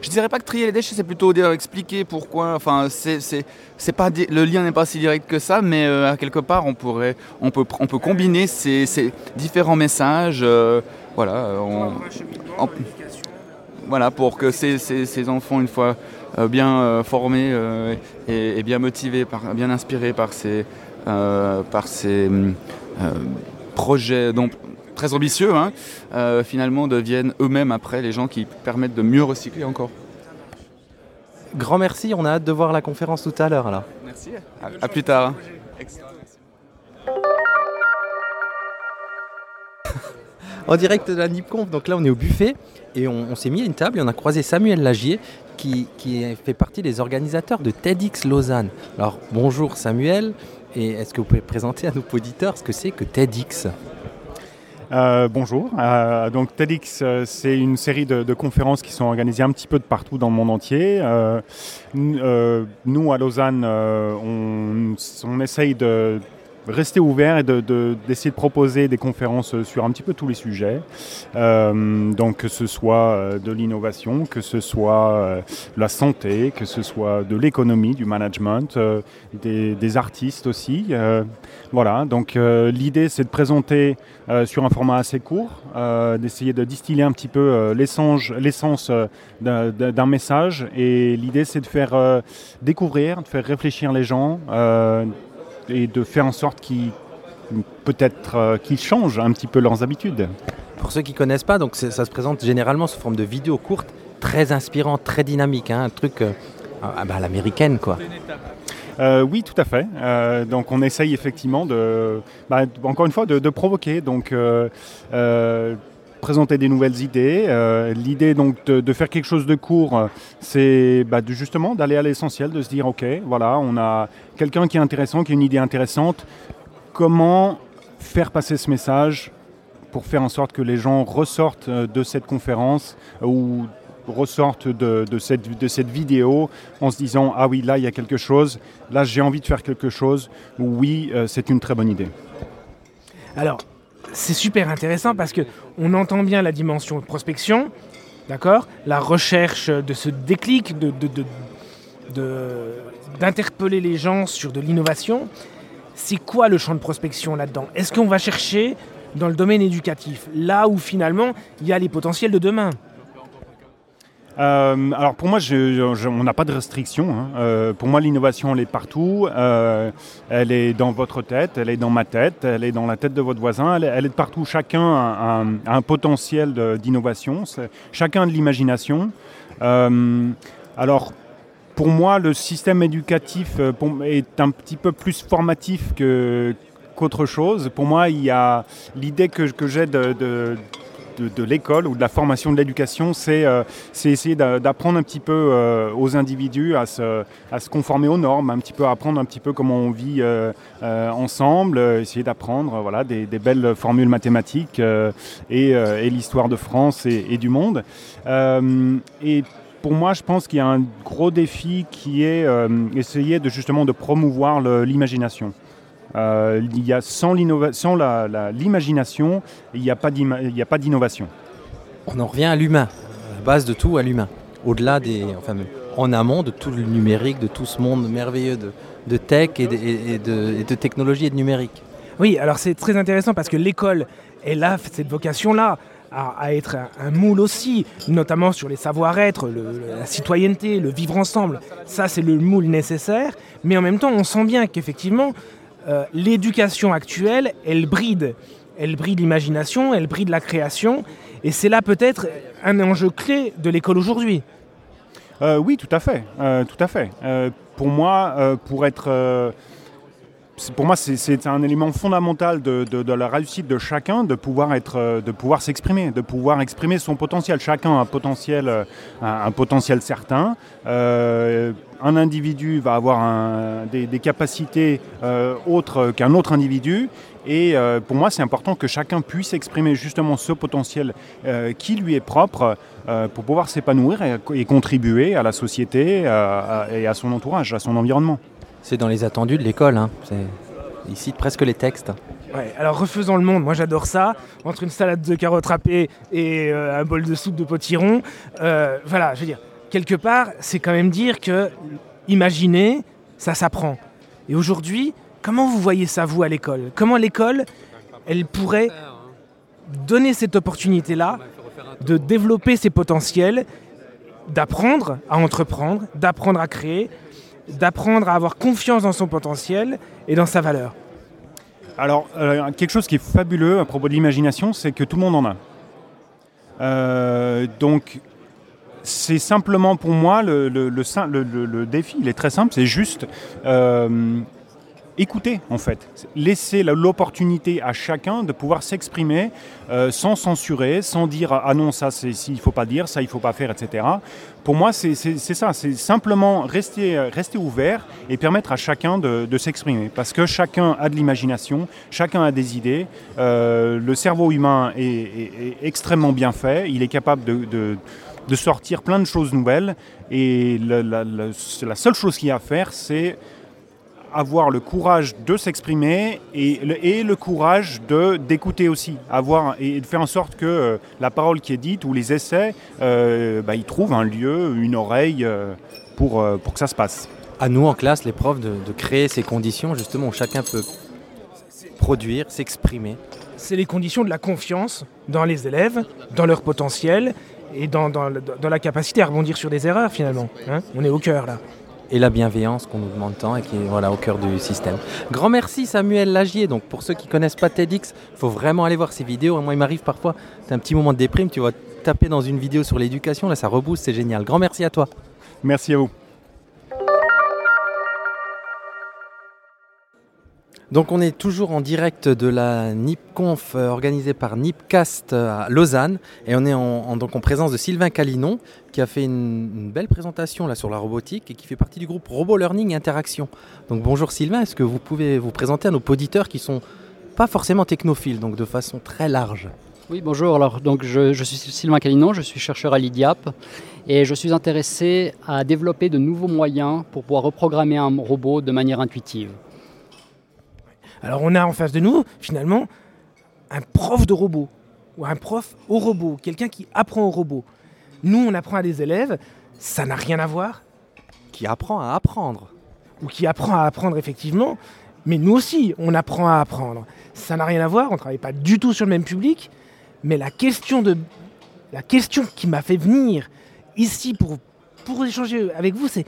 je dirais pas que trier les déchets, c'est plutôt dire expliquer pourquoi. Enfin, c'est, c'est, c'est pas le lien n'est pas si direct que ça, mais euh, à quelque part, on pourrait, on peut, on peut combiner ces, ces différents messages. euh, voilà, on- voilà, pour que ces, ces- ces enfants, une fois bien euh, formés euh, et, et bien motivés, par, bien inspirés par ces, euh, par ces euh, projets donc, très ambitieux, hein, euh, finalement deviennent eux-mêmes après les gens qui permettent de mieux recycler encore. Grand merci, on a hâte de voir la conférence tout à l'heure alors. Merci. À, à plus tard. hein. En direct de la NIPConf, donc là on est au buffet et on, s'est mis à une table et on a croisé Samuel Lagier qui, fait partie des organisateurs de TEDx Lausanne. Alors bonjour Samuel et est-ce que vous pouvez présenter à nos auditeurs ce que c'est que TEDx? Euh, bonjour. Euh, donc TEDx, euh, c'est une série de, conférences qui sont organisées un petit peu de partout dans le monde entier. Nous, à Lausanne, on essaye de rester ouvert et de- de- d'essayer de, proposer des conférences sur un petit peu tous les sujets. Euh, donc que ce soit euh, de l'innovation, que ce soit euh, la santé, que ce soit de l'économie, du management, euh, des, des artistes aussi. Euh, voilà, donc euh, l'idée c'est de présenter sur un format assez court, d'essayer de distiller un petit peu l'essence d'un- message. Et l'idée, c'est de faire découvrir, de faire réfléchir les gens et de faire en sorte qu'ils peut-être euh, qu'ils changent un petit peu leurs habitudes. Pour ceux qui ne connaissent pas, donc ça se présente généralement sous forme de vidéos courtes, très inspirant, très dynamique, hein, un truc euh, ah, bah, à l'américaine quoi. Euh, oui, tout à fait. Euh, donc on essaye effectivement de, bah, encore une fois, de, de provoquer. Donc euh, présenter des nouvelles idées. Euh, L'idée donc de, faire quelque chose de court, euh, c'est bah, justement d'aller à l'essentiel, de se dire ok, voilà, on a quelqu'un qui est intéressant, qui a une idée intéressante. Comment faire passer ce message pour faire en sorte que les gens ressortent euh, de cette conférence ou ressortent de, cette, de cette vidéo en se disant ah oui là il y a quelque chose, là j'ai envie de faire quelque chose, ou oui c'est une très bonne idée. Alors, c'est super intéressant parce que on entend bien la dimension de prospection, d'accord? La recherche de ce déclic, d'interpeller les gens sur de l'innovation. C'est quoi le champ de prospection là-dedans? Est-ce qu'on va chercher dans le domaine éducatif, là où finalement il y a les potentiels de demain? Euh, alors pour moi, on n'a pas de restriction. hein. Euh, pour moi, l'innovation, elle est partout. Euh, elle est dans votre tête, elle est dans ma tête, elle est dans la tête de votre voisin, elle, est- partout. Chacun a un, potentiel d'innovation, chacun de l'imagination. Euh, alors pour moi, le système éducatif est un petit peu plus formatif qu'autre chose. Pour moi, il y a l'idée que, j'ai de- de- l'école ou de la formation de l'éducation, c'est euh, essayer d'a- d'apprendre un petit peu euh, aux individus à se, conformer aux normes, un petit peu apprendre un petit peu comment on vit euh, ensemble, essayer d'apprendre voilà, des, belles formules mathématiques et, l'histoire de France et, et du monde. Et pour moi, je pense qu'il y a un gros défi qui est essayer de justement de promouvoir l'imagination. Euh, il y a sans l'imagination, il n'y a pas d'innovation. On en revient à l'humain, à la base de tout, à l'humain. Au-delà des. Enfin, en amont de tout le numérique, de tout ce monde merveilleux de, de tech et de, et- et de, et de technologie et de numérique. Oui, alors c'est très intéressant parce que l'école, elle a cette vocation-là à, à être un, un moule aussi, notamment sur les savoir-être, le- la citoyenneté, le vivre ensemble. Ça, c'est le moule nécessaire. Mais en même temps, on sent bien qu'effectivement, euh, l'éducation actuelle, elle bride. Elle bride l'imagination, elle bride la création. Et c'est là peut-être un enjeu clé de l'école aujourd'hui. Euh, oui, tout à fait, euh, tout à fait. Pour moi, pour être, pour moi, c'est- un élément fondamental de, la réussite de chacun, de pouvoir être, euh, de pouvoir s'exprimer, de pouvoir exprimer son potentiel. Chacun a un potentiel, euh, un, potentiel certain. Euh, un individu va avoir des, capacités autres qu'un autre individu. Et pour moi, c'est important que chacun puisse exprimer justement ce potentiel qui lui est propre pour pouvoir s'épanouir et, contribuer à la société et à son entourage, à son environnement. C'est dans les attendus de l'école. Hein. Ils citent presque les textes. Alors refaisons le monde, moi j'adore ça. Entre une salade de carottes râpées et euh, un bol de soupe de potiron, euh, voilà, je veux dire, quelque part, c'est quand même dire que imaginer, ça s'apprend. Et aujourd'hui, comment vous voyez ça, vous, à l'école? Comment l'école, elle pourrait donner cette opportunité-là de développer ses potentiels, d'apprendre à entreprendre, d'apprendre à créer, d'apprendre à avoir confiance dans son potentiel et dans sa valeur Alors, euh, quelque chose qui est fabuleux à propos de l'imagination, c'est que tout le monde en a. Euh, donc, c'est simplement pour moi le, le- le défi, il est très simple, c'est juste euh, écouter en fait. Laisser la- l'opportunité à chacun de pouvoir s'exprimer sans censurer, sans dire ah non, ça c'est il faut pas dire, ça il faut pas faire, etc. Pour moi, c'est ça, c'est simplement rester, euh, rester ouvert et permettre à chacun de, s'exprimer. Parce que chacun a de l'imagination, chacun a des idées. Euh, le cerveau humain est, extrêmement bien fait, il est capable de, de- sortir plein de choses nouvelles. Et la seule chose qu'il y a à faire, c'est avoir le courage de s'exprimer et le, et le courage de d'écouter aussi, avoir et de faire en sorte que euh, la parole qui est dite ou les essais, euh, bah, ils trouvent un lieu, une oreille euh, pour, euh, pour que ça se passe. À nous en classe, les profs, de, de créer ces conditions justement où chacun peut produire, s'exprimer. c'est les conditions de la confiance dans les élèves, dans leur potentiel et dans, dans dans la capacité à rebondir sur des erreurs finalement. hein. On est au cœur là. Et la bienveillance qu'on nous demande tant et qui est voilà, au cœur du système. Grand merci Samuel Lagier. Donc pour ceux qui connaissent pas TEDx, il faut vraiment aller voir ces vidéos. Moi, il m'arrive parfois, as un petit moment de déprime, tu vas taper dans une vidéo sur l'éducation, là ça rebooste, c'est génial. Grand merci à toi. Merci à vous. Donc on est toujours en direct de la NIPConf euh, organisée par NIPCast euh, à Lausanne et on est en, donc en présence de Sylvain Calinon qui a fait une, une belle présentation là sur la robotique et qui fait partie du groupe Robo Learning Interaction. Donc bonjour Sylvain, est-ce que vous pouvez vous présenter à nos auditeurs qui sont pas forcément technophiles, donc de façon très large? Oui, bonjour. Alors, donc, je, je suis Sylvain Calinon, je suis chercheur à l'IDIAP et je suis intéressé à développer de nouveaux moyens pour pouvoir reprogrammer un robot de manière intuitive. Alors on a en face de nous, finalement, un prof de robot, ou un prof au robot, quelqu'un qui apprend au robot. Nous, on apprend à des élèves, ça n'a rien à voir. Qui apprend à apprendre. Ou qui apprend à apprendre, effectivement. Mais nous aussi, on apprend à apprendre. Ça n'a rien à voir, on ne travaille pas du tout sur le même public. Mais la question, de, la question qui m'a fait venir ici pour, pour échanger avec vous, c'est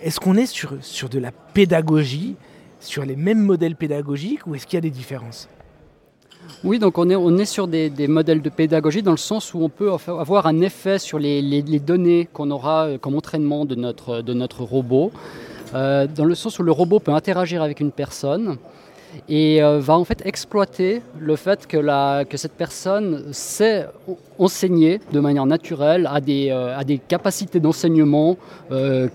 est-ce qu'on est sur, sur de la pédagogie, sur les mêmes modèles pédagogiques, ou est-ce qu'il y a des différences? Oui, donc on est, sur des, modèles de pédagogie dans le sens où on peut avoir un effet sur les, données qu'on aura euh, comme entraînement de notre, de notre robot, euh, dans le sens où le robot peut interagir avec une personne et euh, va en fait exploiter le fait que, la, que cette personne sait enseigner de manière naturelle, a des, euh, des capacités d'enseignement euh,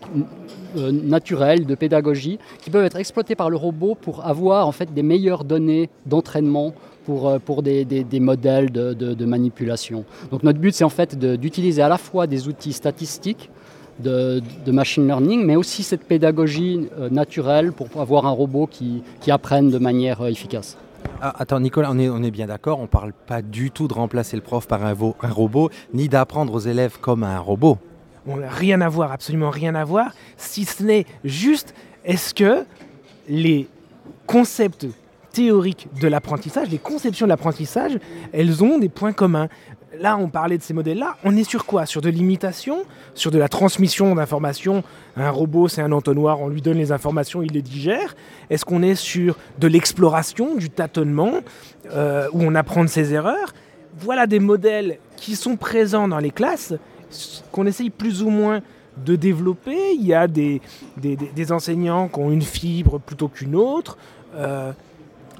naturelles, de pédagogie, qui peuvent être exploitées par le robot pour avoir en fait des meilleures données d'entraînement pour, pour des, des, des modèles de, de, de, manipulation. Donc notre but c'est en fait d'utiliser à la fois des outils statistiques, de, de, machine learning, mais aussi cette pédagogie euh, naturelle pour avoir un robot qui, qui apprenne de manière euh, efficace. Ah, attends Nicolas, on est, on est bien d'accord, on ne parle pas du tout de remplacer le prof par un, un robot, ni d'apprendre aux élèves comme un robot. On n'a rien à voir, absolument rien à voir, si ce n'est juste, est-ce que les concepts théoriques de l'apprentissage, les conceptions de l'apprentissage, elles ont des points communs? Là, on parlait de ces modèles-là. On est sur quoi? Sur de l'imitation? Sur de la transmission d'informations? Un robot, c'est un entonnoir, on lui donne les informations, il les digère. Est-ce qu'on est sur de l'exploration, du tâtonnement, euh, où on apprend de ses erreurs? Voilà des modèles qui sont présents dans les classes, qu'on essaye plus ou moins de développer. Il y a des, enseignants qui ont une fibre plutôt qu'une autre. Euh,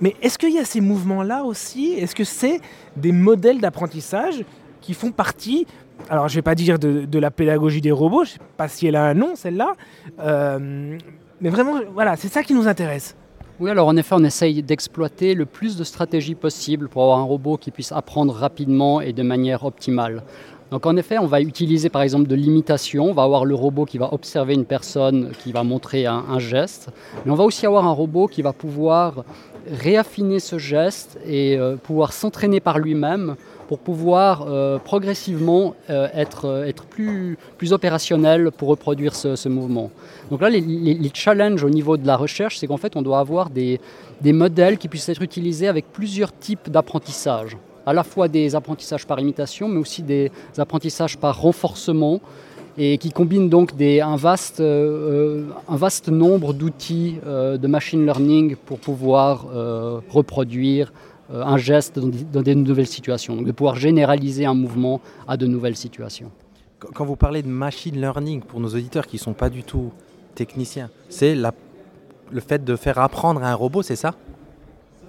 mais est-ce qu'il y a ces mouvements-là aussi? Est-ce que c'est des modèles d'apprentissage qui font partie, alors je ne vais pas dire de, la pédagogie des robots, je ne sais pas si elle a un nom, celle-là, euh, mais vraiment, voilà, c'est ça qui nous intéresse. Oui, alors en effet, on essaye d'exploiter le plus de stratégies possibles pour avoir un robot qui puisse apprendre rapidement et de manière optimale. Donc en effet, on va utiliser par exemple de l'imitation, on va avoir le robot qui va observer une personne, qui va montrer un geste, mais on va aussi avoir un robot qui va pouvoir réaffiner ce geste et euh, pouvoir s'entraîner par lui-même pour pouvoir euh, progressivement euh, être, être plus, plus opérationnel pour reproduire ce, mouvement. Donc là, les, les, les, challenges au niveau de la recherche, c'est qu'en fait, on doit avoir des, des modèles qui puissent être utilisés avec plusieurs types d'apprentissage à la fois des apprentissages par imitation, mais aussi des apprentissages par renforcement, et qui combine donc des, un, vaste, euh, un vaste nombre d'outils euh, de machine learning pour pouvoir euh, reproduire euh, un geste dans, dans des nouvelles situations, de pouvoir généraliser un mouvement à de nouvelles situations. Quand vous parlez de machine learning, pour nos auditeurs qui ne sont pas du tout techniciens, c'est le fait de faire apprendre à un robot, c'est ça?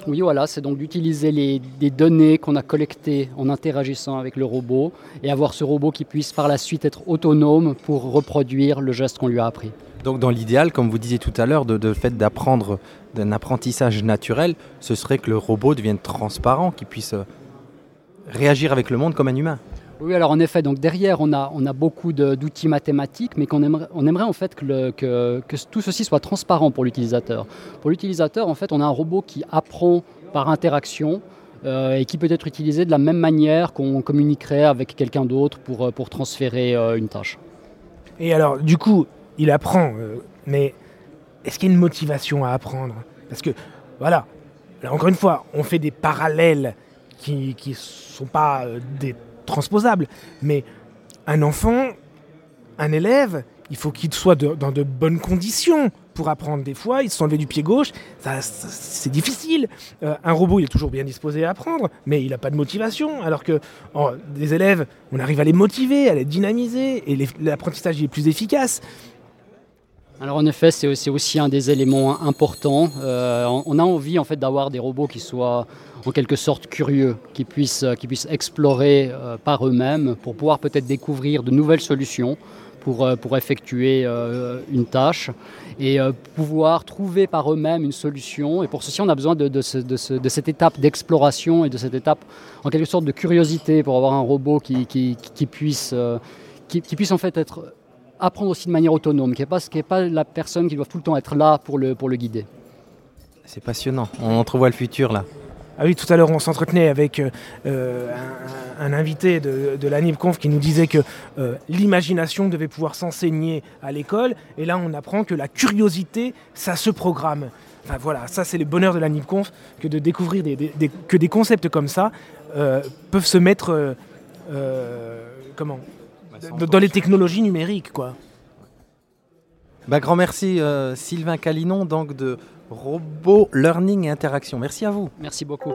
Oui, voilà, c'est donc d'utiliser les, les, données qu'on a collectées en interagissant avec le robot et avoir ce robot qui puisse par la suite être autonome pour reproduire le geste qu'on lui a appris. Donc dans l'idéal, comme vous disiez tout à l'heure, de, de fait d'apprendre d'un apprentissage naturel, ce serait que le robot devienne transparent, qu'il puisse réagir avec le monde comme un humain. Oui, alors en effet, donc derrière, on a, on a beaucoup d'outils mathématiques, mais qu'on aimerait, on aimerait en fait que, que, tout ceci soit transparent pour l'utilisateur. Pour l'utilisateur, en fait, on a un robot qui apprend par interaction euh, et qui peut être utilisé de la même manière qu'on communiquerait avec quelqu'un d'autre pour, pour transférer euh, une tâche. Et alors, du coup, il apprend, euh, mais est-ce qu'il y a une motivation à apprendre? Parce que, voilà, là, encore une fois, on fait des parallèles qui ne sont pas euh, des transposable. Mais un enfant, un élève, il faut qu'il soit dans de bonnes conditions pour apprendre. Des fois, il se sont levé du pied gauche, c'est difficile. Euh, un robot, il est toujours bien disposé à apprendre, mais il n'a pas de motivation. Alors que des élèves, on arrive à les motiver, à les dynamiser, et l'apprentissage est plus efficace. Alors en effet, c'est aussi, aussi un des éléments importants. Euh, on a envie en fait d'avoir des robots qui soient en quelque sorte curieux, qui puissent, qui puissent explorer euh, par eux-mêmes pour pouvoir peut-être découvrir de nouvelles solutions pour, euh, pour effectuer euh, une tâche et euh, pouvoir trouver par eux-mêmes une solution. Et pour ceci, on a besoin de, de, ce- de ce- de cette étape d'exploration et de cette étape en quelque sorte de curiosité pour avoir un robot qui, qui, puisse, euh, qui, puisse en fait être apprendre aussi de manière autonome, qui n'est pas, qui pas la personne qui doit tout le temps être là pour le, pour le guider. C'est passionnant. On entrevoit le futur là. Ah oui, tout à l'heure, on s'entretenait avec euh, euh, un, un invité de, de la NIPConf qui nous disait que euh, l'imagination devait pouvoir s'enseigner à l'école. Et là, on apprend que la curiosité, ça se programme. Enfin voilà, ça c'est le bonheur de la NIPConf, que de découvrir des, des- des- que des concepts comme ça euh, peuvent se mettre euh, euh, comment dans- dans les technologies numériques. quoi. Bah, grand merci euh, Sylvain Calinon donc de Robot Learning et Interaction. Merci à vous. Merci beaucoup.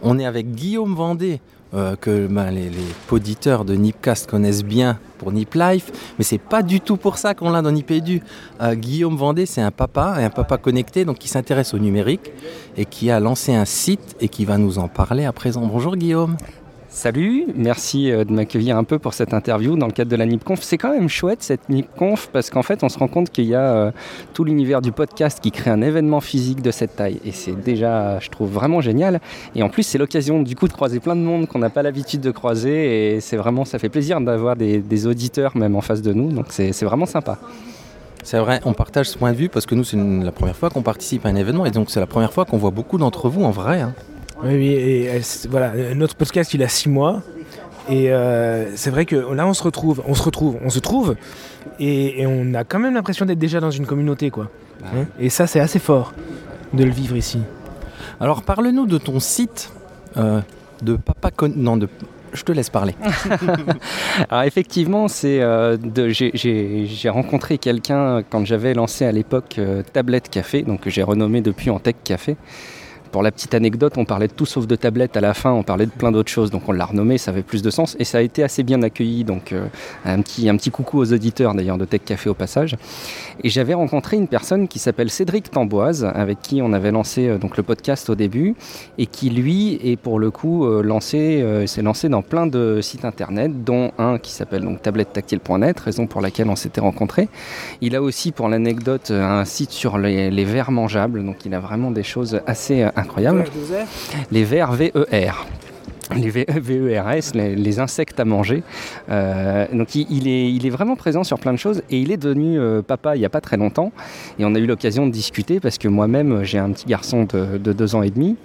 On est avec Guillaume Vendée, euh, que ben, les, les auditeurs de Nipcast connaissent bien pour Nip Life, mais c'est pas du tout pour ça qu'on l'a dans Nipedu. Euh, Guillaume Vendée, c'est un papa, un papa connecté, donc qui s'intéresse au numérique et qui a lancé un site et qui va nous en parler à présent. Bonjour Guillaume. Salut, merci euh, de m'accueillir un peu pour cette interview dans le cadre de la NipConf. C'est quand même chouette cette NipConf parce qu'en fait on se rend compte qu'il y a euh, tout l'univers du podcast qui crée un événement physique de cette taille et c'est déjà, je trouve, vraiment génial. Et en plus c'est l'occasion du coup de croiser plein de monde qu'on n'a pas l'habitude de croiser et c'est vraiment, ça fait plaisir d'avoir des, auditeurs même en face de nous, donc c'est vraiment sympa. C'est vrai, on partage ce point de vue parce que nous, c'est la première fois qu'on participe à un événement et donc c'est la première fois qu'on voit beaucoup d'entre vous en vrai. hein. Oui, oui, et voilà, notre podcast il a six mois. Et euh, c'est vrai que là on se retrouve, on se retrouve, on se trouve, et, et on a quand même l'impression d'être déjà dans une communauté, quoi. Hein? Et ça c'est assez fort de le vivre ici. Alors parle-nous de ton site euh, de papa con... Non, de... je te laisse parler. Alors effectivement, c'est euh, de- j'ai- rencontré quelqu'un quand j'avais lancé à l'époque euh, Tablette Café, donc que j'ai renommé depuis en Tech Café. Pour la petite anecdote, on parlait de tout sauf de tablette à la fin, on parlait de plein d'autres choses, donc on l'a renommé, ça avait plus de sens et ça a été assez bien accueilli. Donc euh, un, petit, un petit coucou aux auditeurs d'ailleurs de Tech Café au passage. Et j'avais rencontré une personne qui s'appelle Cédric Tamboise, avec qui on avait lancé euh, donc le podcast au début et qui lui est pour le coup euh, lancé, s'est lancé dans plein de sites internet, dont un qui s'appelle donc tablettetactile.net, raison pour laquelle on s'était rencontrés. Il a aussi pour l'anecdote un site sur les, les verres mangeables, donc il a vraiment des choses assez incroyables. Les vers VER. Les VERS, les, insectes à manger. Euh, donc il, est, vraiment présent sur plein de choses et il est devenu euh, papa il n'y a pas très longtemps. Et on a eu l'occasion de discuter parce que moi-même j'ai un petit garçon de, de deux ans et demi.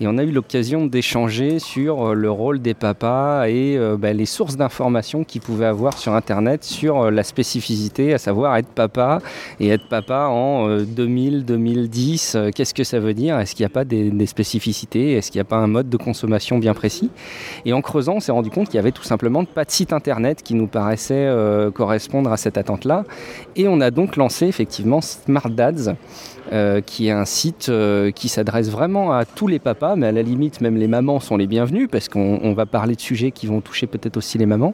Et on a eu l'occasion d'échanger sur euh, le rôle des papas et bah, les sources d'informations qu'ils pouvaient avoir sur Internet sur la spécificité, à savoir être papa et être papa en euh, 2000, 2010. euh, Qu'est-ce que ça veut dire? Est-ce qu'il n'y a pas des spécificités? Est-ce qu'il n'y a pas un mode de consommation bien précis? Et en creusant, on s'est rendu compte qu'il y avait tout simplement pas de site Internet qui nous paraissait euh, correspondre à cette attente-là. Et on a donc lancé effectivement Smart Dads. euh, qui est un site euh, qui s'adresse vraiment à tous les papas, mais à la limite même les mamans sont les bienvenus parce qu'on on va parler de sujets qui vont toucher peut-être aussi les mamans.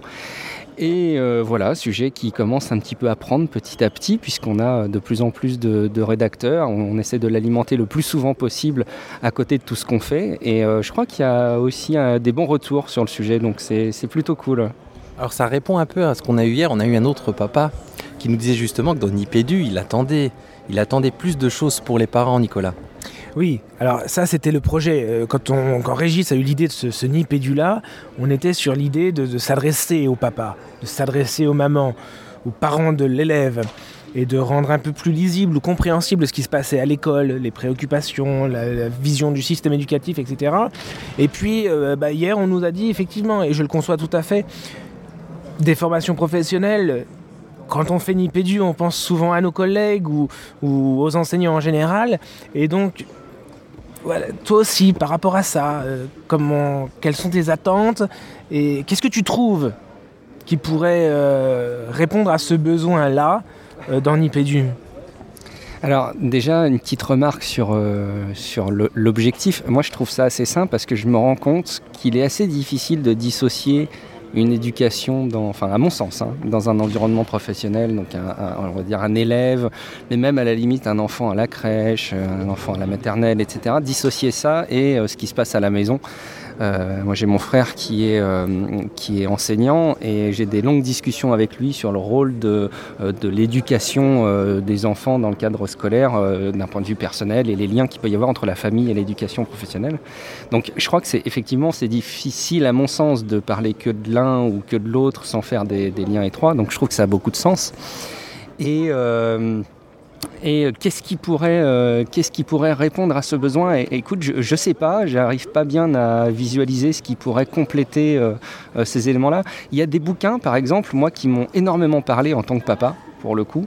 Et euh, voilà, sujet qui commence un petit peu à prendre petit à petit, puisqu'on a de plus en plus de, rédacteurs. On, essaie de l'alimenter le plus souvent possible à côté de tout ce qu'on fait. Et euh, je crois qu'il y a aussi euh, des bons retours sur le sujet, donc c'est c'est plutôt cool. Alors ça répond un peu à ce qu'on a eu hier. On a eu un autre papa qui nous disait justement que dans Nipédu, il attendait, il attendait plus de choses pour les parents, Nicolas. Oui, alors ça c'était le projet. Euh, Quand, on, quand Régis a eu l'idée de ce, ce Nipédu-là, on était sur l'idée de, s'adresser au papa, de s'adresser aux mamans, aux parents de l'élève, et de rendre un peu plus lisible ou compréhensible ce qui se passait à l'école, les préoccupations, la, la vision du système éducatif, etc. Et puis euh, bah, hier on nous a dit effectivement, et je le conçois tout à fait, des formations professionnelles quand on fait Nipédu, on pense souvent à nos collègues ou, ou aux enseignants en général. Et donc, toi aussi, par rapport à ça, euh, comment, quelles sont tes attentes et qu'est-ce que tu trouves qui pourrait euh, répondre à ce besoin-là euh, dans Nipédu Alors déjà, une petite remarque sur, sur l'objectif. Moi, je trouve ça assez simple parce que je me rends compte qu'il est assez difficile de dissocier une éducation, dans, enfin à mon sens, hein, dans un environnement professionnel, donc on va dire un élève, mais même à la limite un enfant à la crèche, euh, un enfant à la maternelle, etc. Dissocier ça et euh, ce qui se passe à la maison. Euh, moi, j'ai mon frère qui est, euh, qui est enseignant et j'ai des longues discussions avec lui sur le rôle de, euh, de l'éducation des enfants dans le cadre scolaire d'un point de vue personnel et les liens qu'il peut y avoir entre la famille et l'éducation professionnelle. Donc, je crois que c'est effectivement c'est difficile à mon sens de parler que de l'un ou que de l'autre sans faire des, des liens étroits. Donc, je trouve que ça a beaucoup de sens. Et et euh, qu'est-ce qui pourrait, euh, qu'est-ce qui pourrait répondre à ce besoin? Et- Écoute, je ne sais pas, j'arrive pas bien à visualiser ce qui pourrait compléter euh, euh, ces éléments-là. Il y a des bouquins, par exemple, moi, qui m'ont énormément parlé en tant que papa pour le coup,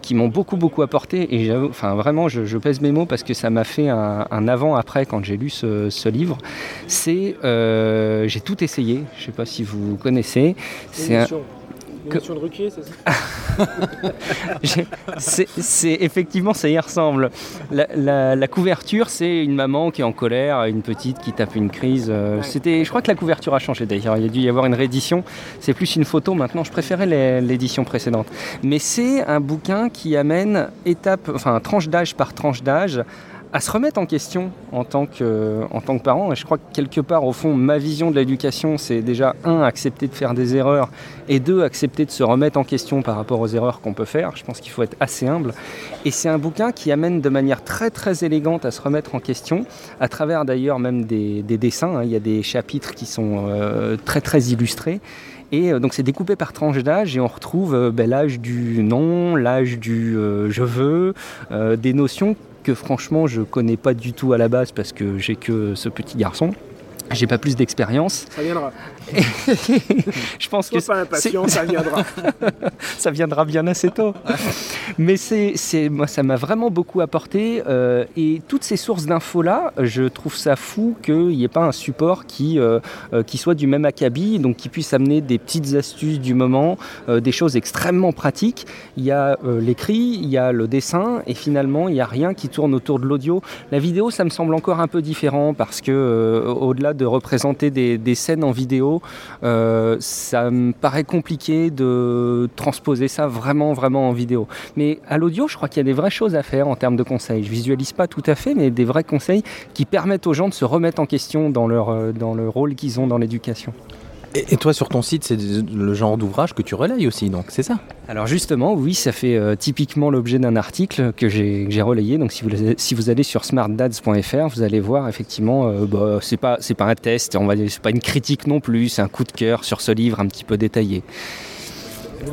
qui m'ont beaucoup beaucoup apporté et enfin vraiment je, je pèse mes mots parce que ça m'a fait un, un avant-après quand j'ai lu ce, ce livre. C'est, j'ai tout essayé, je sais pas si vous connaissez. C'est de Ruquier, c'est ça effectivement, ça y ressemble. La, la- la couverture, c'est une maman qui est en colère, une petite qui tape une crise. euh, C'était, je crois que la couverture a changé d'ailleurs. Il y a dû y avoir une réédition. C'est plus une photo maintenant. Je préférais l'édition précédente. Mais c'est un bouquin qui amène étape, enfin tranche d'âge par tranche d'âge à se remettre en question en tant que, en tant que parent. Et je crois que quelque part, au fond, ma vision de l'éducation, c'est déjà, un, accepter de faire des erreurs, et deux, accepter de se remettre en question par rapport aux erreurs qu'on peut faire. Je pense qu'il faut être assez humble. Et c'est un bouquin qui amène de manière très très élégante à se remettre en question, à travers d'ailleurs même des, des dessins. hein. Il y a des chapitres qui sont euh, très très illustrés. Et euh, donc c'est découpé par tranche d'âge et on retrouve euh, ben, l'âge du non, l'âge du je veux, des notions que franchement je connais pas du tout à la base parce que j'ai que ce petit garçon. J'ai pas plus d'expérience. Ça viendra. je pense que pas impatient, ça viendra. ça viendra bien assez tôt. Mais c'est, moi, ça m'a vraiment beaucoup apporté. euh, et toutes ces sources d'infos-là, je trouve ça fou qu'il n'y ait pas un support qui, euh, euh, qui soit du même acabit, donc qui puisse amener des petites astuces du moment, euh, des choses extrêmement pratiques. Il y a l'écrit, il y a le dessin, et finalement, il n'y a rien qui tourne autour de l'audio. La vidéo, ça me semble encore un peu différent parce que, au-delà de représenter des, des scènes en vidéo, euh, ça me paraît compliqué de transposer ça vraiment, vraiment en vidéo. Mais à l'audio, je crois qu'il y a des vraies choses à faire en termes de conseils. Je visualise pas tout à fait, mais des vrais conseils qui permettent aux gens de se remettre en question dans leur, euh, dans le rôle qu'ils ont dans l'éducation. Et, et toi, sur ton site, c'est le genre d'ouvrage que tu relayes aussi, donc c'est ça? Alors justement, oui, ça fait euh, typiquement l'objet d'un article que j'ai relayé. Donc si vous, si vous allez sur smartdads.fr, vous allez voir effectivement, euh, bah, c'est pas c'est pas un test, on va c'est pas une critique non plus, c'est un coup de cœur sur ce livre un petit peu détaillé.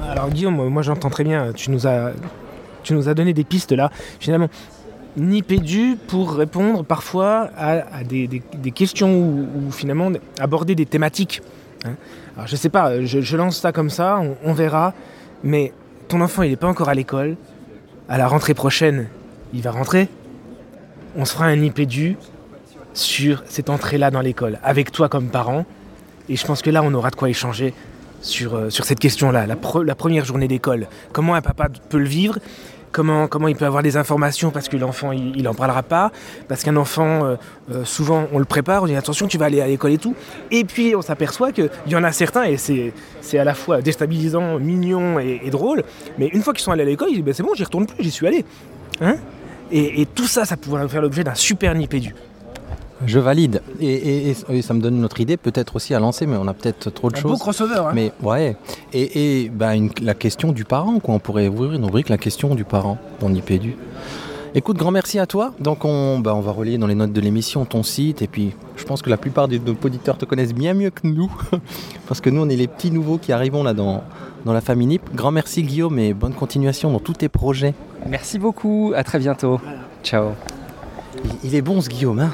Alors Guillaume, moi j'entends très bien, tu nous as, tu nous as donné des pistes là. Finalement, Nipédu pour répondre parfois à, à des, des- des questions ou, ou finalement aborder des thématiques. Hein. Alors je sais pas, je, je lance ça comme ça, on, verra, mais ton enfant il n'est pas encore à l'école. À la rentrée prochaine, il va rentrer. On se fera un Nipédu sur cette entrée-là dans l'école, avec toi comme parent. Et je pense que là, on aura de quoi échanger sur, euh, sur cette question-là, la, pre- la première journée d'école. Comment un papa peut le vivre? Comment, comment il peut avoir des informations parce que l'enfant il, il en parlera pas? Parce qu'un enfant euh, euh, souvent on le prépare on dit attention tu vas aller à l'école et tout. Et puis on s'aperçoit qu'il y en a certains et c'est à la fois déstabilisant mignon et, drôle mais une fois qu'ils sont allés à l'école ils disent Ben, c'est bon j'y retourne plus j'y suis allé. Hein? Et, et tout ça ça pourrait faire l'objet d'un super nipédu Je valide. Et, et- et- et ça me donne une autre idée, peut-être aussi à lancer, mais on a peut-être trop de un beau choses. crossover hein. Mais ouais. Et, et bah, une- la question du parent, quoi. On pourrait ouvrir une rubrique, la question du parent, dans Nipédu. Écoute, grand merci à toi. Donc on, bah, on va relayer dans les notes de l'émission ton site. Et puis je pense que la plupart de nos auditeurs te connaissent bien mieux que nous. Parce que nous, on est les petits nouveaux qui arrivons là dans, dans la famille NIP. Grand merci Guillaume et bonne continuation dans tous tes projets. Merci beaucoup, à très bientôt. Ciao. Il, il est bon ce Guillaume, hein